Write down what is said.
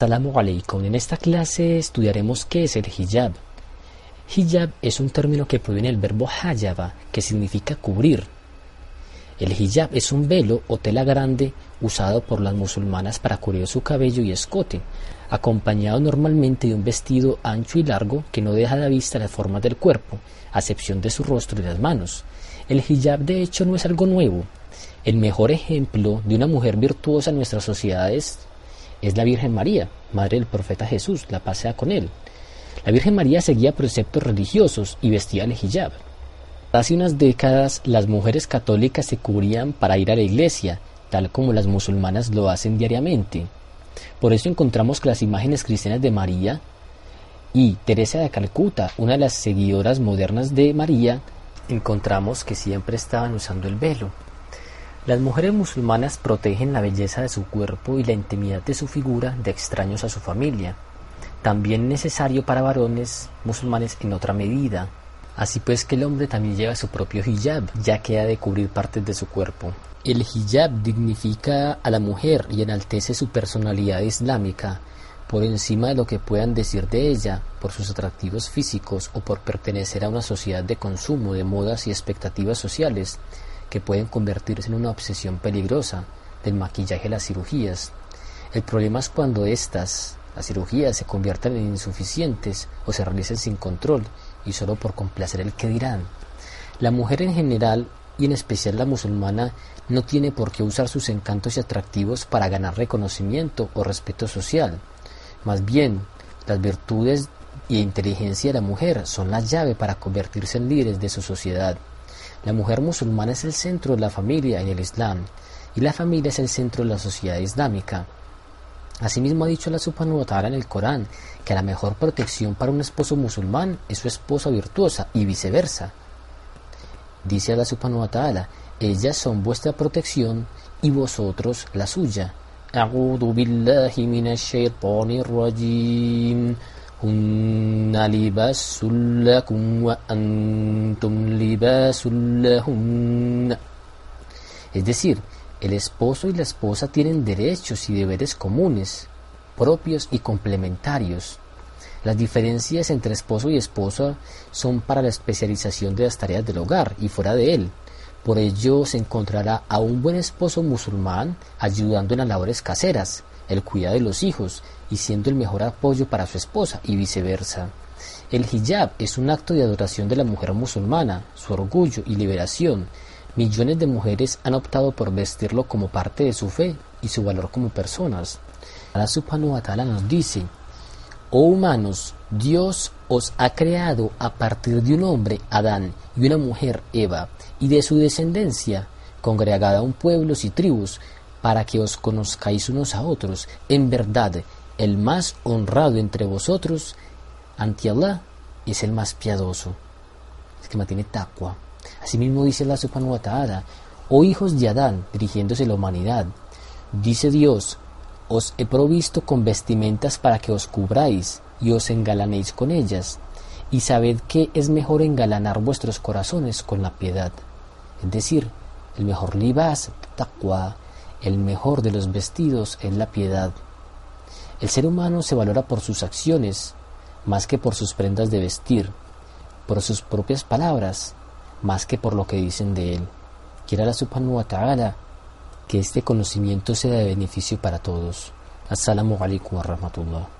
Salamu alaikum. En esta clase estudiaremos qué es el hijab. Hijab es un término que proviene del verbo hajaba, que significa cubrir. El hijab es un velo o tela grande usado por las musulmanas para cubrir su cabello y escote, acompañado normalmente de un vestido ancho y largo que no deja de vista las formas del cuerpo, a excepción de su rostro y las manos. El hijab de hecho no es algo nuevo. El mejor ejemplo de una mujer virtuosa en nuestras sociedades es la Virgen María, madre del profeta Jesús, la pasea con él. La Virgen María seguía preceptos religiosos y vestía el hijab. Hace unas décadas las mujeres católicas se cubrían para ir a la iglesia, tal como las musulmanas lo hacen diariamente. Por eso encontramos que las imágenes cristianas de María y Teresa de Calcuta, una de las seguidoras modernas de María, encontramos que siempre estaban usando el velo. Las mujeres musulmanas protegen la belleza de su cuerpo y la intimidad de su figura de extraños a su familia, también necesario para varones musulmanes en otra medida. Así pues que el hombre también lleva su propio hijab, ya que ha de cubrir partes de su cuerpo. El hijab dignifica a la mujer y enaltece su personalidad islámica, por encima de lo que puedan decir de ella, por sus atractivos físicos o por pertenecer a una sociedad de consumo de modas y expectativas sociales que pueden convertirse en una obsesión peligrosa del maquillaje y las cirugías. El problema es cuando estas, las cirugías, se conviertan en insuficientes o se realicen sin control y solo por complacer el que dirán. La mujer en general y en especial la musulmana no tiene por qué usar sus encantos y atractivos para ganar reconocimiento o respeto social. Más bien, las virtudes y inteligencia de la mujer son la llave para convertirse en líderes de su sociedad. La mujer musulmana es el centro de la familia en el Islam y la familia es el centro de la sociedad islámica. Asimismo ha dicho la Subhanahu en el Corán que la mejor protección para un esposo musulmán es su esposa virtuosa y viceversa. Dice la Subhanahu ellas son vuestra protección y vosotros la suya. Es decir, el esposo y la esposa tienen derechos y deberes comunes, propios y complementarios. Las diferencias entre esposo y esposa son para la especialización de las tareas del hogar y fuera de él. Por ello se encontrará a un buen esposo musulmán ayudando en las labores caseras, el cuidado de los hijos y siendo el mejor apoyo para su esposa y viceversa. El hijab es un acto de adoración de la mujer musulmana, su orgullo y liberación. Millones de mujeres han optado por vestirlo como parte de su fe y su valor como personas. Allah subhanahu wa ta'ala nos dice, Oh humanos, Dios os ha creado a partir de un hombre, Adán, y una mujer, Eva, y de su descendencia, congregada un pueblos y tribus, para que os conozcáis unos a otros. En verdad, el más honrado entre vosotros ante Allah es el más piadoso, el que mantiene taqwa. Asimismo dice Allah subhanahu wa oh hijos de Adán, dirigiéndose a la humanidad, dice Dios, os he provisto con vestimentas para que os cubráis y os engalanéis con ellas, y sabed que es mejor engalanar vuestros corazones con la piedad. Es decir, el mejor libas, taqwa, el mejor de los vestidos es la piedad. El ser humano se valora por sus acciones, más que por sus prendas de vestir, por sus propias palabras, más que por lo que dicen de él. Quiera la subhanahu wa ta'ala que este conocimiento sea de beneficio para todos. Assalamu alaikum wa rahmatullah.